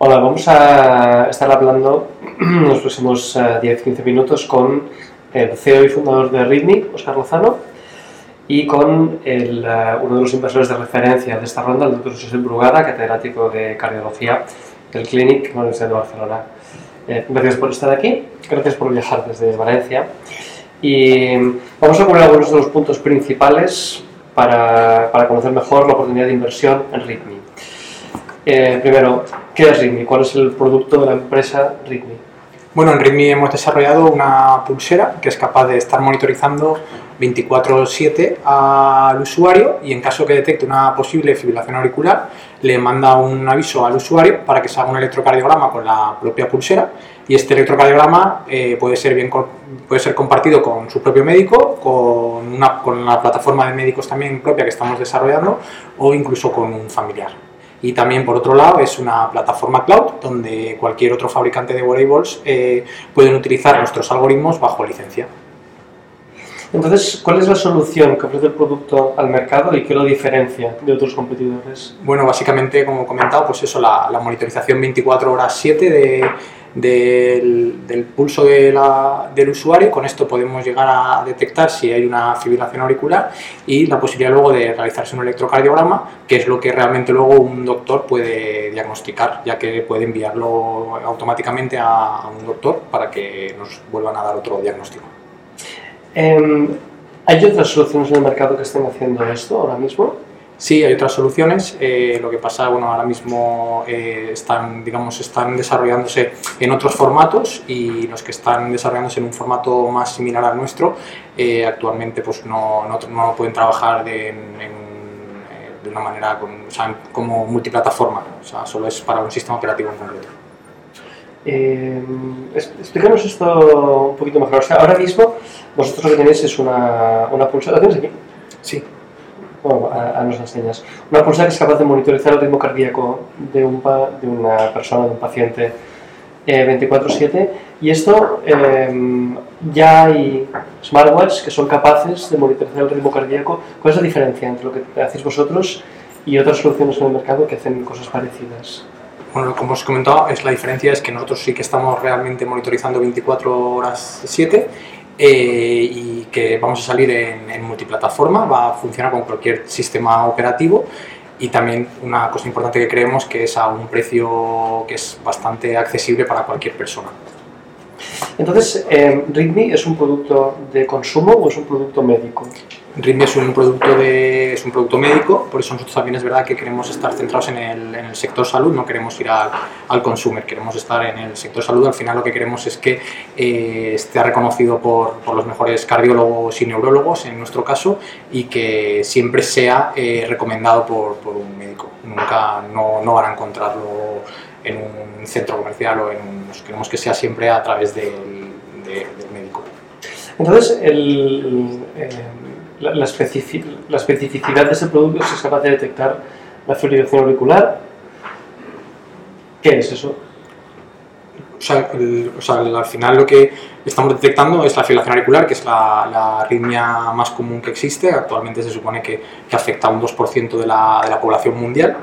Hola, vamos a estar hablando en los próximos 10-15 minutos con el CEO y fundador de Ritmi, Oscar Lozano, y con el, uno de los inversores de referencia de esta ronda, el doctor José Brugada, catedrático de cardiología del Clinic de la Universidad de Barcelona. Eh, gracias por estar aquí, gracias por viajar desde Valencia. Y vamos a cubrir algunos de los puntos principales para, para conocer mejor la oportunidad de inversión en Ritmi. Eh, primero, ¿qué es Ritmi? ¿Cuál es el producto de la empresa Ritmi? Bueno, en Ritmi hemos desarrollado una pulsera que es capaz de estar monitorizando 24/7 al usuario y en caso que detecte una posible fibrilación auricular le manda un aviso al usuario para que se haga un electrocardiograma con la propia pulsera y este electrocardiograma eh, puede, ser bien, puede ser compartido con su propio médico, con, una, con la plataforma de médicos también propia que estamos desarrollando o incluso con un familiar. Y también, por otro lado, es una plataforma cloud donde cualquier otro fabricante de wearables eh, pueden utilizar nuestros algoritmos bajo licencia. Entonces, ¿cuál es la solución que ofrece el producto al mercado y qué lo diferencia de otros competidores? Bueno, básicamente, como he comentado, pues eso, la, la monitorización 24 horas 7 de, del, pulso del usuario. Con esto podemos llegar a detectar si hay una fibrilación auricular y la posibilidad luego de realizarse un electrocardiograma, que es lo que realmente luego un doctor puede diagnosticar, ya que puede enviarlo automáticamente a, un doctor para que nos vuelvan a dar otro diagnóstico. Em, ¿Hay otras soluciones en el mercado que estén haciendo esto ahora mismo? Sí, hay otras soluciones. Eh, lo que pasa, bueno, ahora mismo eh, están, digamos, están desarrollándose en otros formatos y los que están desarrollándose en un formato más similar al nuestro, eh, actualmente pues no, no, no, pueden trabajar de, de una manera con, o sea, como multiplataforma, o sea, solo es para un sistema operativo en concreto. Explícanos esto un poquito mejor. O sea, ahora mismo vosotros lo que tenéis es una, una pulsera. ¿Lo tienes aquí? Sí bueno, a, nos enseñas. Una pulsera que es capaz de monitorizar el ritmo cardíaco de, un de una persona, de un paciente, 24-7. Eh, y esto eh, ya hay smartwatches que son capaces de monitorizar el ritmo cardíaco. ¿Cuál es la diferencia entre lo que hacéis vosotros y otras soluciones en el mercado que hacen cosas parecidas? Bueno, como os he comentado, es la diferencia es que nosotros sí que estamos realmente monitorizando 24 horas 7 eh, y que vamos a salir en, multiplataforma, va a funcionar con cualquier sistema operativo y también una cosa importante que creemos que es a un precio que es bastante accesible para cualquier persona. Entonces, eh, es un producto de consumo o es un producto médico? Ritmi es un producto de, es un producto médico, por eso nosotros también es verdad que queremos estar centrados en el, en el sector salud, no queremos ir al, al, consumer, queremos estar en el sector salud. Al final lo que queremos es que eh, esté reconocido por, por, los mejores cardiólogos y neurólogos en nuestro caso y que siempre sea eh, recomendado por, por, un médico. Nunca no, no, van a encontrarlo en un centro comercial o en un, queremos que sea siempre a través del, del médico. Entonces, el, eh, la, especificidad de ese producto es capaz de detectar la fibrilación auricular. ¿Qué es eso? O sea, al final lo que estamos detectando es la fibrilación auricular, que es la, la arritmia más común que existe. Actualmente se supone que, que afecta a un 2% de la, de la población mundial.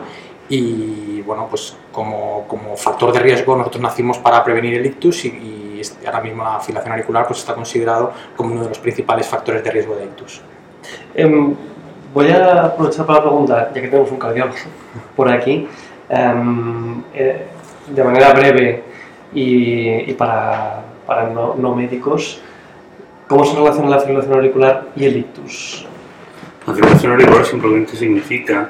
Y bueno, pues como, como, factor de riesgo nosotros nacimos para prevenir el ictus y, y ahora mismo la fibrilación auricular pues está considerado como uno de los principales factores de riesgo de ictus. Em, voy a aprovechar para preguntar, ya que tenemos un cardiólogo por aquí, em, eh, de manera breve y, para, no, médicos, ¿cómo se relaciona la fibrilación auricular y el ictus? La fibrilación auricular simplemente significa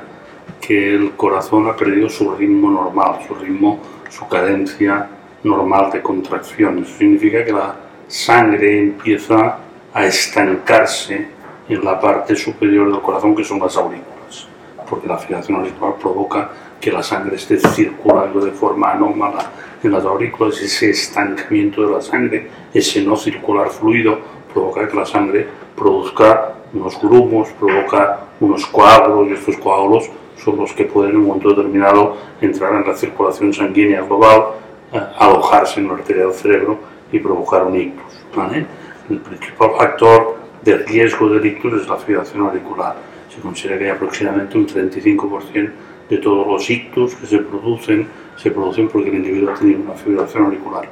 que el corazón ha perdido su ritmo normal, su ritmo, su cadencia normal de contracción. Eso significa que la sangre empieza a estancarse en la parte superior del corazón, que son las aurículas, porque la fibrilación auricular provoca que la sangre esté circulando de forma anómala en las aurículas, ese estancamiento de la sangre, ese no circular fluido, provoca que la sangre produzca unos grumos, provoca unos coágulos, y estos coágulos son los que pueden en un momento determinado entrar en la circulación sanguínea global, eh, alojarse en la arteria del cerebro y provocar un ictus. ¿vale? El principal factor de riesgo de ictus la fibrilación auricular. Se considera que hay aproximadamente un 35% de todos los ictus que se producen, se producen porque el individuo ha tenido una fibrilación auricular.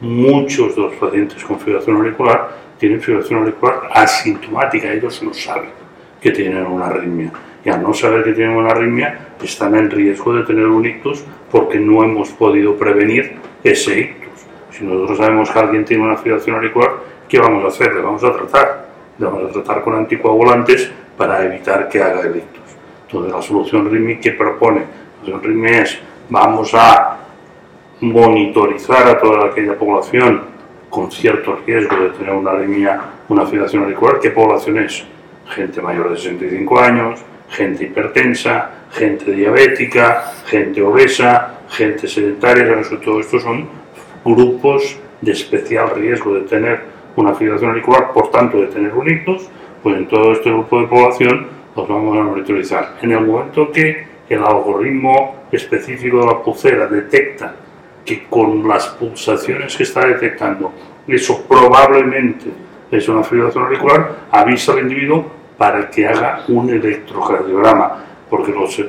Muchos de los pacientes con fibrilación auricular tienen fibrilación auricular asintomática, ellos no saben que tienen una arritmia. Y al no saber que tienen una arritmia, están en riesgo de tener un ictus porque no hemos podido prevenir ese ictus. Si nosotros sabemos que alguien tiene una fibrilación auricular, ¿qué vamos a hacer? Le vamos a tratar. Le vamos a tratar con anticoagulantes para evitar que haga el ictus. Entonces, la solución RIMI que propone, la solución RIMI es, vamos a monitorizar a toda aquella población con cierto riesgo de tener una arritmia, una fibrilación auricular. ¿Qué población es? Gente mayor de 65 años, gente hipertensa, gente diabética, gente obesa, gente sedentaria, todo esto son grupos de especial riesgo de tener una fibrilación auricular, por tanto de tener un ictus, pues en todo este grupo de población los vamos a monitorizar. En el momento que el algoritmo específico de la pulsera detecta que con las pulsaciones que está detectando eso probablemente es una fibrilación auricular, avisa al individuo para que haga un electrocardiograma, porque los eh,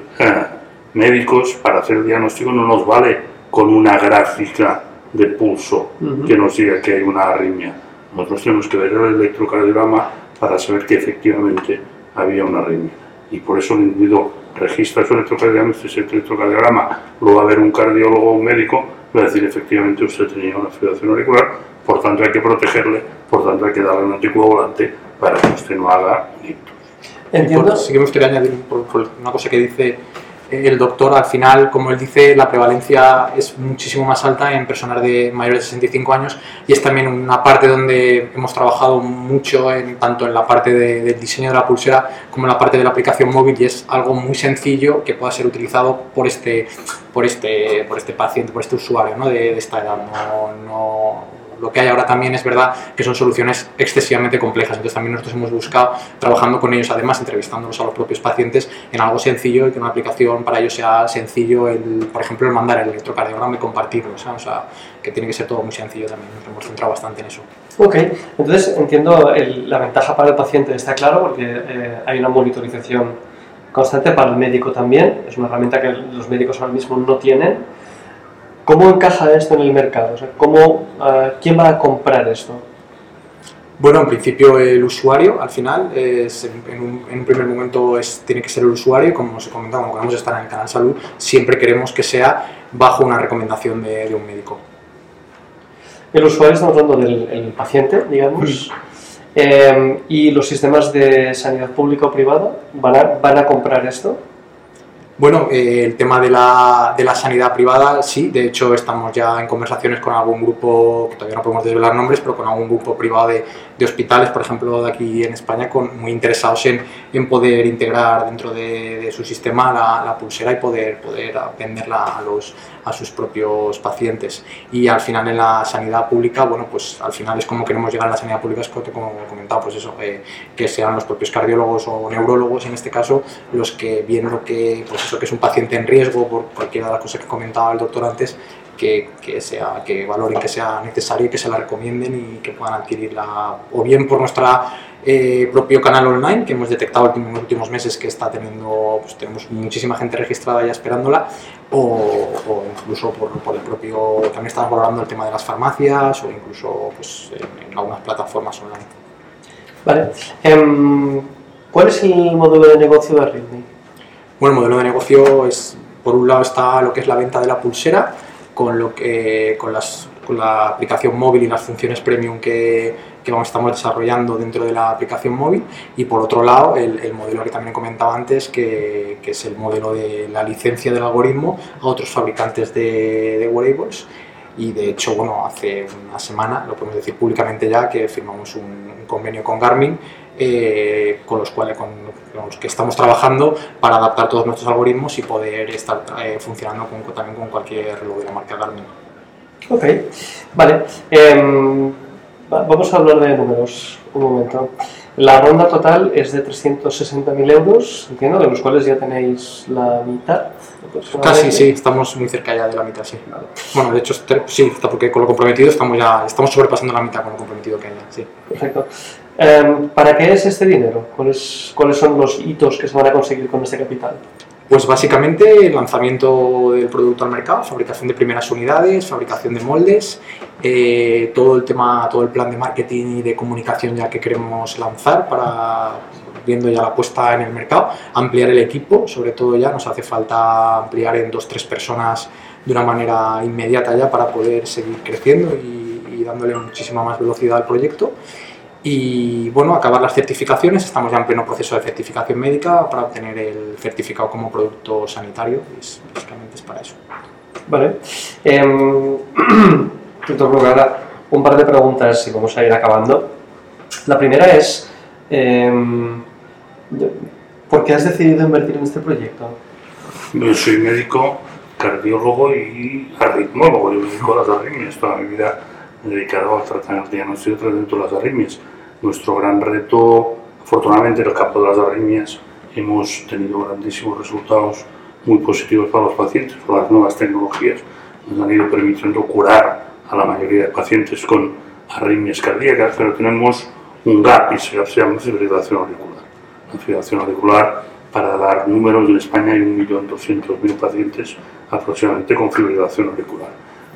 médicos para hacer el diagnóstico no nos vale con una gráfica de pulso que nos diga que hay una arritmia. Nosotros tenemos que ver el electrocardiograma para saber que efectivamente había una arritmia. Y por eso el individuo registra su electrocardiograma, ese electrocardiograma lo va a ver un cardiólogo o un médico, va a decir efectivamente usted tenía una fibrilación auricular, por tanto hay que protegerle, por tanto hay que darle un anticoagulante para que usted no haga ictus. Entiendo. Sí que me gustaría añadir una cosa que dice el doctor, al final, como él dice, la prevalencia es muchísimo más alta en personas de mayores de 65 años y es también una parte donde hemos trabajado mucho, en, tanto en la parte del diseño de la pulsera como en la parte de la aplicación móvil y es algo muy sencillo que pueda ser utilizado por este, por este, por este paciente, por este usuario ¿no? de, esta edad. No, no, lo que hay ahora también es verdad que son soluciones excesivamente complejas, entonces también nosotros hemos buscado, trabajando con ellos además, entrevistándolos a los propios pacientes, en algo sencillo y que una aplicación para ellos sea sencillo, el, por ejemplo, el mandar el electrocardiograma y compartirlo, o sea, que tiene que ser todo muy sencillo también, nos hemos centrado bastante en eso. Ok, entonces entiendo la ventaja para el paciente, está claro, porque eh, hay una monitorización constante para el médico también, es una herramienta que los médicos ahora mismo no tienen, ¿Cómo encaja esto en el mercado? ¿cómo, eh, ¿Quién va a comprar esto? Bueno, en principio el usuario, al final, es, en, un, primer momento es, tiene que ser el usuario como os he comentado, como queremos estar en el canal salud, siempre queremos que sea bajo una recomendación de, un médico. El usuario, estamos hablando del paciente, digamos, mm. eh, y los sistemas de sanidad pública o privada van a, van a comprar esto. Bueno, eh, el tema de la, de la, sanidad privada, sí, de hecho estamos ya en conversaciones con algún grupo, que todavía no podemos desvelar nombres, pero con algún grupo privado de, de hospitales, por ejemplo, de aquí en España, con, muy interesados en, en poder integrar dentro de, su sistema la, pulsera y poder, poder venderla a, los, a sus propios pacientes. Y al final en la sanidad pública, bueno, pues al final es como queremos llegar a la sanidad pública, es como he comentado, pues eso, eh, que sean los propios cardiólogos o neurólogos en este caso los que viendo que pues eso que es un paciente en riesgo por cualquiera de las cosas que comentaba el doctor antes, que, que, sea, que valoren que sea necesario y que se la recomienden y que puedan adquirirla o bien por nuestra eh, propio canal online que hemos detectado en los últimos meses que está teniendo, pues tenemos muchísima gente registrada ya esperándola o, incluso por, por, el propio, también estamos valorando el tema de las farmacias o incluso pues, en, algunas plataformas online. Vale. Em, ¿Cuál es el modelo de negocio de Ritmi? Bueno, el modelo de negocio es, por un lado está lo que es la venta de la pulsera, con, lo que, con, las, con la aplicación móvil y las funciones premium que, que vamos, estamos desarrollando dentro de la aplicación móvil. Y por otro lado el, el modelo que también comentaba antes que, que, es el modelo de la licencia del algoritmo a otros fabricantes de, de wearables. Y de hecho bueno hace una semana lo podemos decir públicamente ya que firmamos un, un convenio con Garmin eh, con los cuales con, que estamos trabajando para adaptar todos nuestros algoritmos y poder estar eh, funcionando con, también con cualquier reloj de la marca Garmin. Ok, vale. Em, vamos a hablar de números un momento. La ronda total es de 360.000 euros, entiendo, de los cuales ya tenéis la mitad. Casi, sí, estamos muy cerca ya de la mitad, sí. Bueno, de hecho, sí, porque con lo comprometido estamos ya estamos sobrepasando la mitad con lo comprometido que hay sí. Perfecto. Em, ¿Para qué es este dinero? ¿Cuáles, ¿Cuáles son los hitos que se van a conseguir con este capital? Pues básicamente el lanzamiento del producto al mercado, fabricación de primeras unidades, fabricación de moldes, eh, todo el tema, todo el plan de marketing y de comunicación ya que queremos lanzar para viendo ya la puesta en el mercado, ampliar el equipo, sobre todo ya nos hace falta ampliar en dos tres personas de una manera inmediata ya para poder seguir creciendo y, y dándole muchísima más velocidad al proyecto y bueno, acabar las certificaciones, estamos ya en pleno proceso de certificación médica para obtener el certificado como producto sanitario, es, básicamente es para eso. Vale. Eh, doctor ahora un par de preguntas y vamos a ir acabando. La primera es, eh, ¿por qué has decidido invertir en este proyecto? Yo soy médico, cardiólogo y arritmólogo, yo me dedico a las arritmias, toda mi vida dedicado al tratamiento, diagnóstico y tratamiento de las arritmias nuestro gran reto, afortunadamente en el campo de las arritmias, hemos tenido grandísimos resultados muy positivos para los pacientes, por las nuevas tecnologías nos han ido permitiendo curar a la mayoría de pacientes con arritmias cardíacas, pero tenemos un gap y se llama fibrilación auricular. La fibrilación auricular, para dar números, en España hay 1.200.000 pacientes aproximadamente con fibrilación auricular.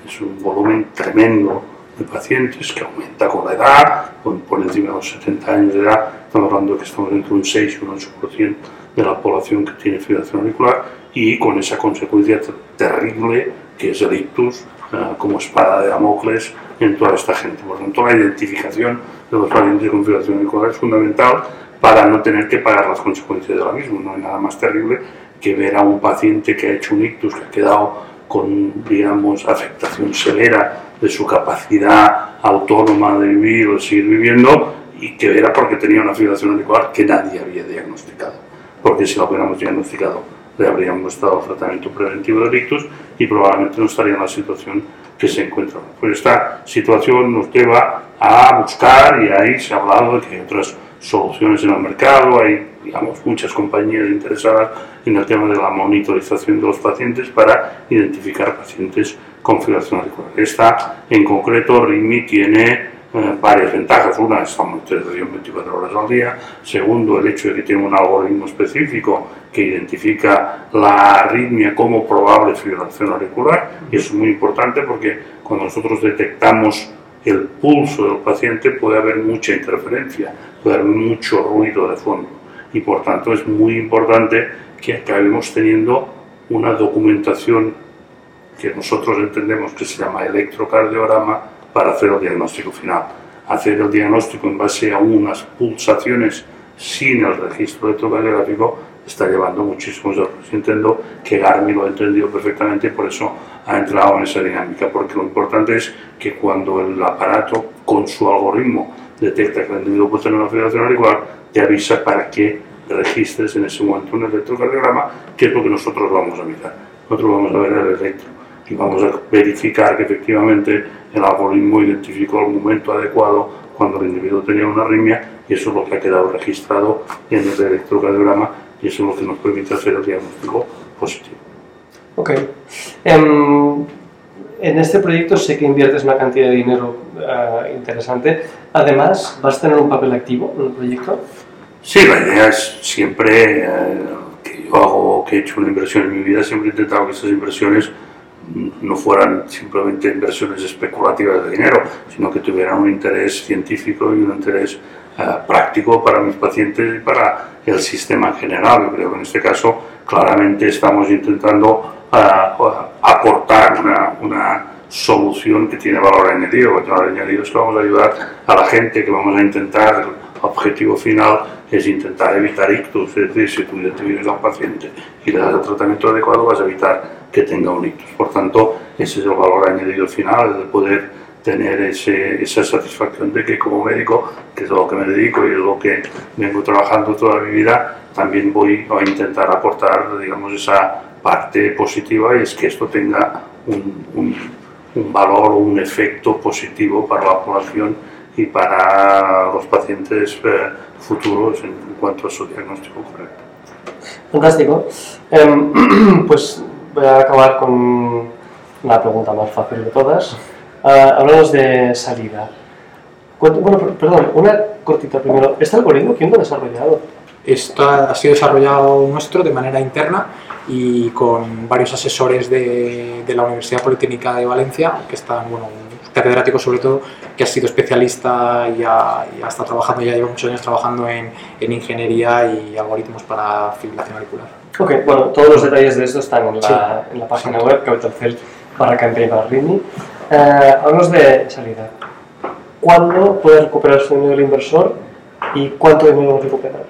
Es un volumen tremendo de pacientes que aumenta con la edad, por encima de los 70 años de edad, estamos hablando de que estamos entre un 6 y un 8% de la población que tiene fibrilación auricular y con esa consecuencia terrible que es el ictus eh, como espada de Damocles en toda esta gente. Por lo tanto, la identificación de los pacientes con fibrilación auricular es fundamental para no tener que pagar las consecuencias de la misma. No hay nada más terrible que ver a un paciente que ha hecho un ictus, que ha quedado con, digamos, afectación severa de su capacidad autónoma de vivir o seguir viviendo y que era porque tenía una fibrilación auricular que nadie había diagnosticado. Porque si lo hubiéramos diagnosticado, le habríamos dado tratamiento preventivo de ictus y probablemente no estaría en la situación que se encuentra. Pues esta situación nos lleva a buscar, y ahí se ha hablado de que hay otras soluciones en el mercado, hay digamos, muchas compañías interesadas en el tema de la monitorización de los pacientes para identificar pacientes con fibrilación auricular. Esta, en concreto, RIMI tiene eh, varias ventajas. Una es la monitorización 24 horas al día. Segundo, el hecho de que tiene un algoritmo específico que identifica la arritmia como probable fibrilación auricular. Y eso es muy importante porque cuando nosotros detectamos el pulso del paciente puede haber mucha interferencia, puede haber mucho ruido de fondo y por tanto es muy importante que acabemos teniendo una documentación que nosotros entendemos que se llama electrocardiograma para hacer el diagnóstico final. Hacer el diagnóstico en base a unas pulsaciones sin el registro electrocardiográfico está llevando muchísimos errores. Entiendo que Garmin lo ha entendido perfectamente y por eso ha entrado en esa dinámica, porque lo importante es que cuando el aparato con su algoritmo detecta que el individuo puede tener una fibrilación auricular, te avisa para que registres en ese momento un electrocardiograma, que es lo que nosotros vamos a mirar. Nosotros vamos a ver el electro y vamos a verificar que efectivamente el algoritmo identificó el momento adecuado cuando el individuo tenía una arritmia y eso es lo que ha quedado registrado en el electrocardiograma y eso es lo que nos permite hacer el diagnóstico positivo. Ok. Um, en este proyecto sé que inviertes una cantidad de dinero uh, interesante. Además, ¿vas a tener un papel activo en el proyecto? Sí, la idea es siempre eh, que yo hago, que he hecho una inversión en mi vida, siempre he intentado que esas inversiones no fueran simplemente inversiones especulativas de dinero, sino que tuvieran un interés científico y un interés eh, práctico para mis pacientes y para el sistema en general. Creo que en este caso claramente estamos intentando uh, aportar una, solución que tiene valor añadido. El valor añadido es que vamos a ayudar a la gente, que vamos a intentar, el objetivo final es intentar evitar ictus, es decir, si tú identificas a un paciente y le das el tratamiento adecuado vas a evitar que tenga un ictus. Por tanto, ese es el valor añadido final, de poder tener ese, esa satisfacción de que como médico, que es lo que me dedico y es lo que vengo trabajando toda mi vida, también voy a intentar aportar, digamos, esa parte positiva y es que esto tenga un, un, un valor o un efecto positivo para la población y para los pacientes eh, futuros en cuanto a su diagnóstico correcto. Fantástico. Eh, pues voy a acabar con la pregunta más fácil de todas. Uh, hablamos de salida. Bueno, perdón, una cortita primero. ¿Este algoritmo quién lo ha desarrollado? Esto ha sido desarrollado nuestro de manera interna y con varios asesores de, de la Universidad Politécnica de Valencia, que están, bueno, un catedrático sobre todo, que ha sido especialista y ya, ya está trabajando, ya lleva muchos años trabajando en, en ingeniería y algoritmos para fibrilación auricular. Ok, bueno, todos los detalles de esto están en la, en la página web, capitalcel para campaña para Ritmi. Eh, hablamos de salida. ¿Cuándo puede recuperar su dinero el inversor y cuánto dinero recuperar?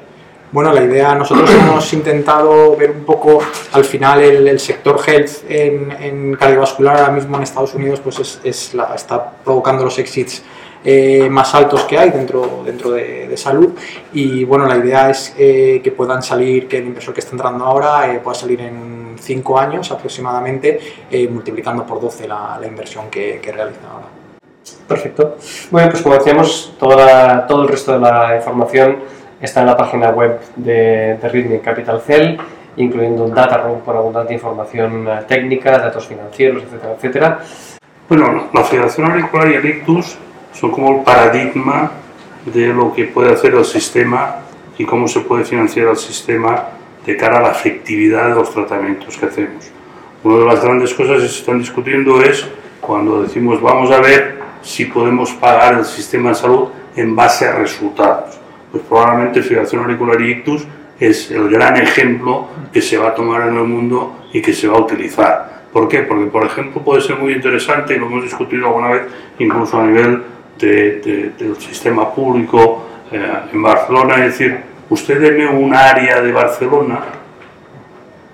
Bueno, la idea, nosotros hemos intentado ver un poco, al final el, el sector health en, en cardiovascular ahora mismo en Estados Unidos pues es, es la- está provocando los exits eh, más altos que hay dentro, dentro de, de salud y bueno, la idea es eh, que puedan salir, que el inversor que está entrando ahora eh, pueda salir en 5 años aproximadamente, eh, multiplicando por 12 la, la inversión que, que realiza ahora. Perfecto. Bien, pues como decíamos, toda la- todo el resto de la información está en la página web de, de Ritmi Capital Cell, incluyendo un data room con abundante información eh, técnica, datos financieros, etcétera, etcétera. Bueno, la fibrilación auricular y el ictus son como el paradigma de lo que puede hacer el sistema y cómo se puede financiar el sistema de cara a la efectividad de los tratamientos que hacemos. Una de las grandes cosas que se están discutiendo es cuando decimos vamos a ver si podemos pagar el sistema de salud en base a resultados. Pues probablemente fibrilación auricular y ictus es el gran ejemplo que se va a tomar en el mundo y que se va a utilizar. ¿Por qué? Porque, por ejemplo, puede ser muy interesante, y lo hemos discutido alguna vez, incluso a nivel de- de- del sistema público eh, en Barcelona, es decir, usted deme un área de Barcelona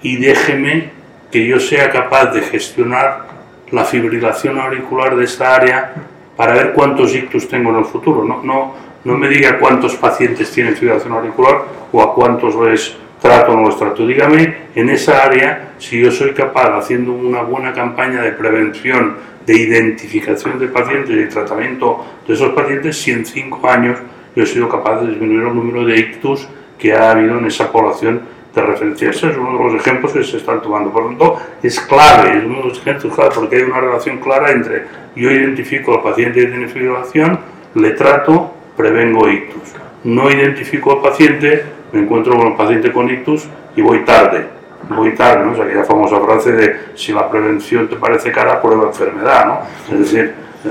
y déjeme que yo sea capaz de gestionar la fibrilación auricular de esta área para ver cuántos ictus tengo en el futuro. No, no, no me diga cuántos pacientes tienen fibrilación auricular o a cuántos les trato o no les trato. Dígame en esa área si yo soy capaz, haciendo una buena campaña de prevención, de identificación de pacientes y de tratamiento de esos pacientes, si en cinco años yo he sido capaz de disminuir el número de ictus que ha habido en esa población de referencia. Ese es uno de los ejemplos que se están tomando. Por lo tanto, es clave, es uno de los ejemplos clave, porque hay una relación clara entre yo identifico al paciente que tiene fibrilación, le trato, prevengo ictus. No identifico al paciente, me encuentro con el paciente con ictus y voy tarde. Voy tarde, ¿no? O sea, aquella famosa frase de si la prevención te parece cara, prueba enfermedad, ¿no? Es decir, eh,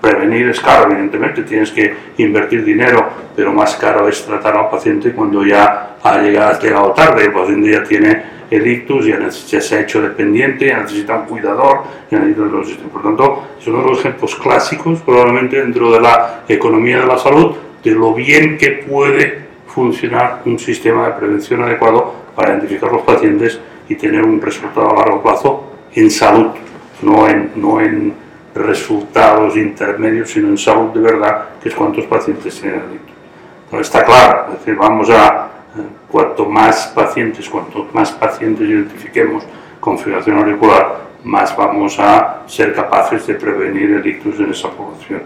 prevenir es caro, evidentemente, tienes que invertir dinero, pero más caro es tratar al paciente cuando ya ha llegado, has llegado tarde, el paciente ya tiene el ictus, ya, ya se ha hecho dependiente, ya necesita un cuidador, ya necesita otro sistema. Por tanto, de los ejemplos clásicos, probablemente dentro de la economía de la salud, de lo bien que puede funcionar un sistema de prevención adecuado para identificar los pacientes y tener un resultado a largo plazo en salud, no en, no en resultados intermedios, sino en salud de verdad, que es cuántos pacientes tienen el ictus. Entonces, está claro, es decir, vamos a, eh, cuanto más pacientes, cuanto más pacientes identifiquemos con fibrilación auricular, más vamos a ser capaces de prevenir el ictus en esa población.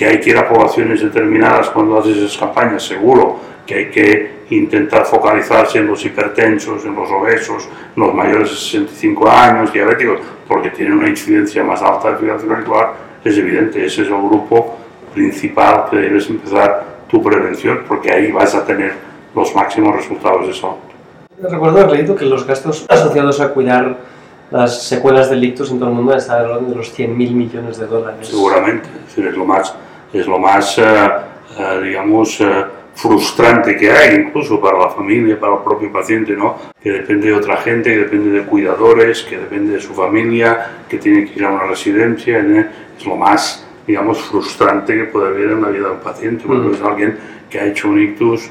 Que hay que ir a poblaciones determinadas cuando haces esas campañas, seguro, que hay que intentar focalizarse en los hipertensos, en los obesos, en los mayores de 65 años, diabéticos, porque tienen una incidencia más alta de fibrilación auricular, es evidente, ese es el grupo principal que debes empezar tu prevención, porque ahí vas a tener los máximos resultados de salud. Recuerdo haber leído que los gastos asociados a cuidar las secuelas del ictus en todo el mundo están alrededor de los 100.000 millones de dólares. seguramente. Es decir, es lo más, es lo más eh, eh, digamos, eh, frustrante que hay, incluso para la familia, para el propio paciente, ¿no? Que depende de otra gente, que depende de cuidadores, que depende de su familia, que tiene que ir a una residencia. Es lo más, digamos, frustrante que puede haber en la vida de un paciente, porque Mm. es alguien que ha hecho un ictus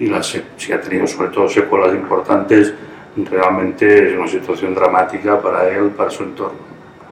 y la si ha tenido sobre todo secuelas importantes, realmente es una situación dramática para él, para su entorno.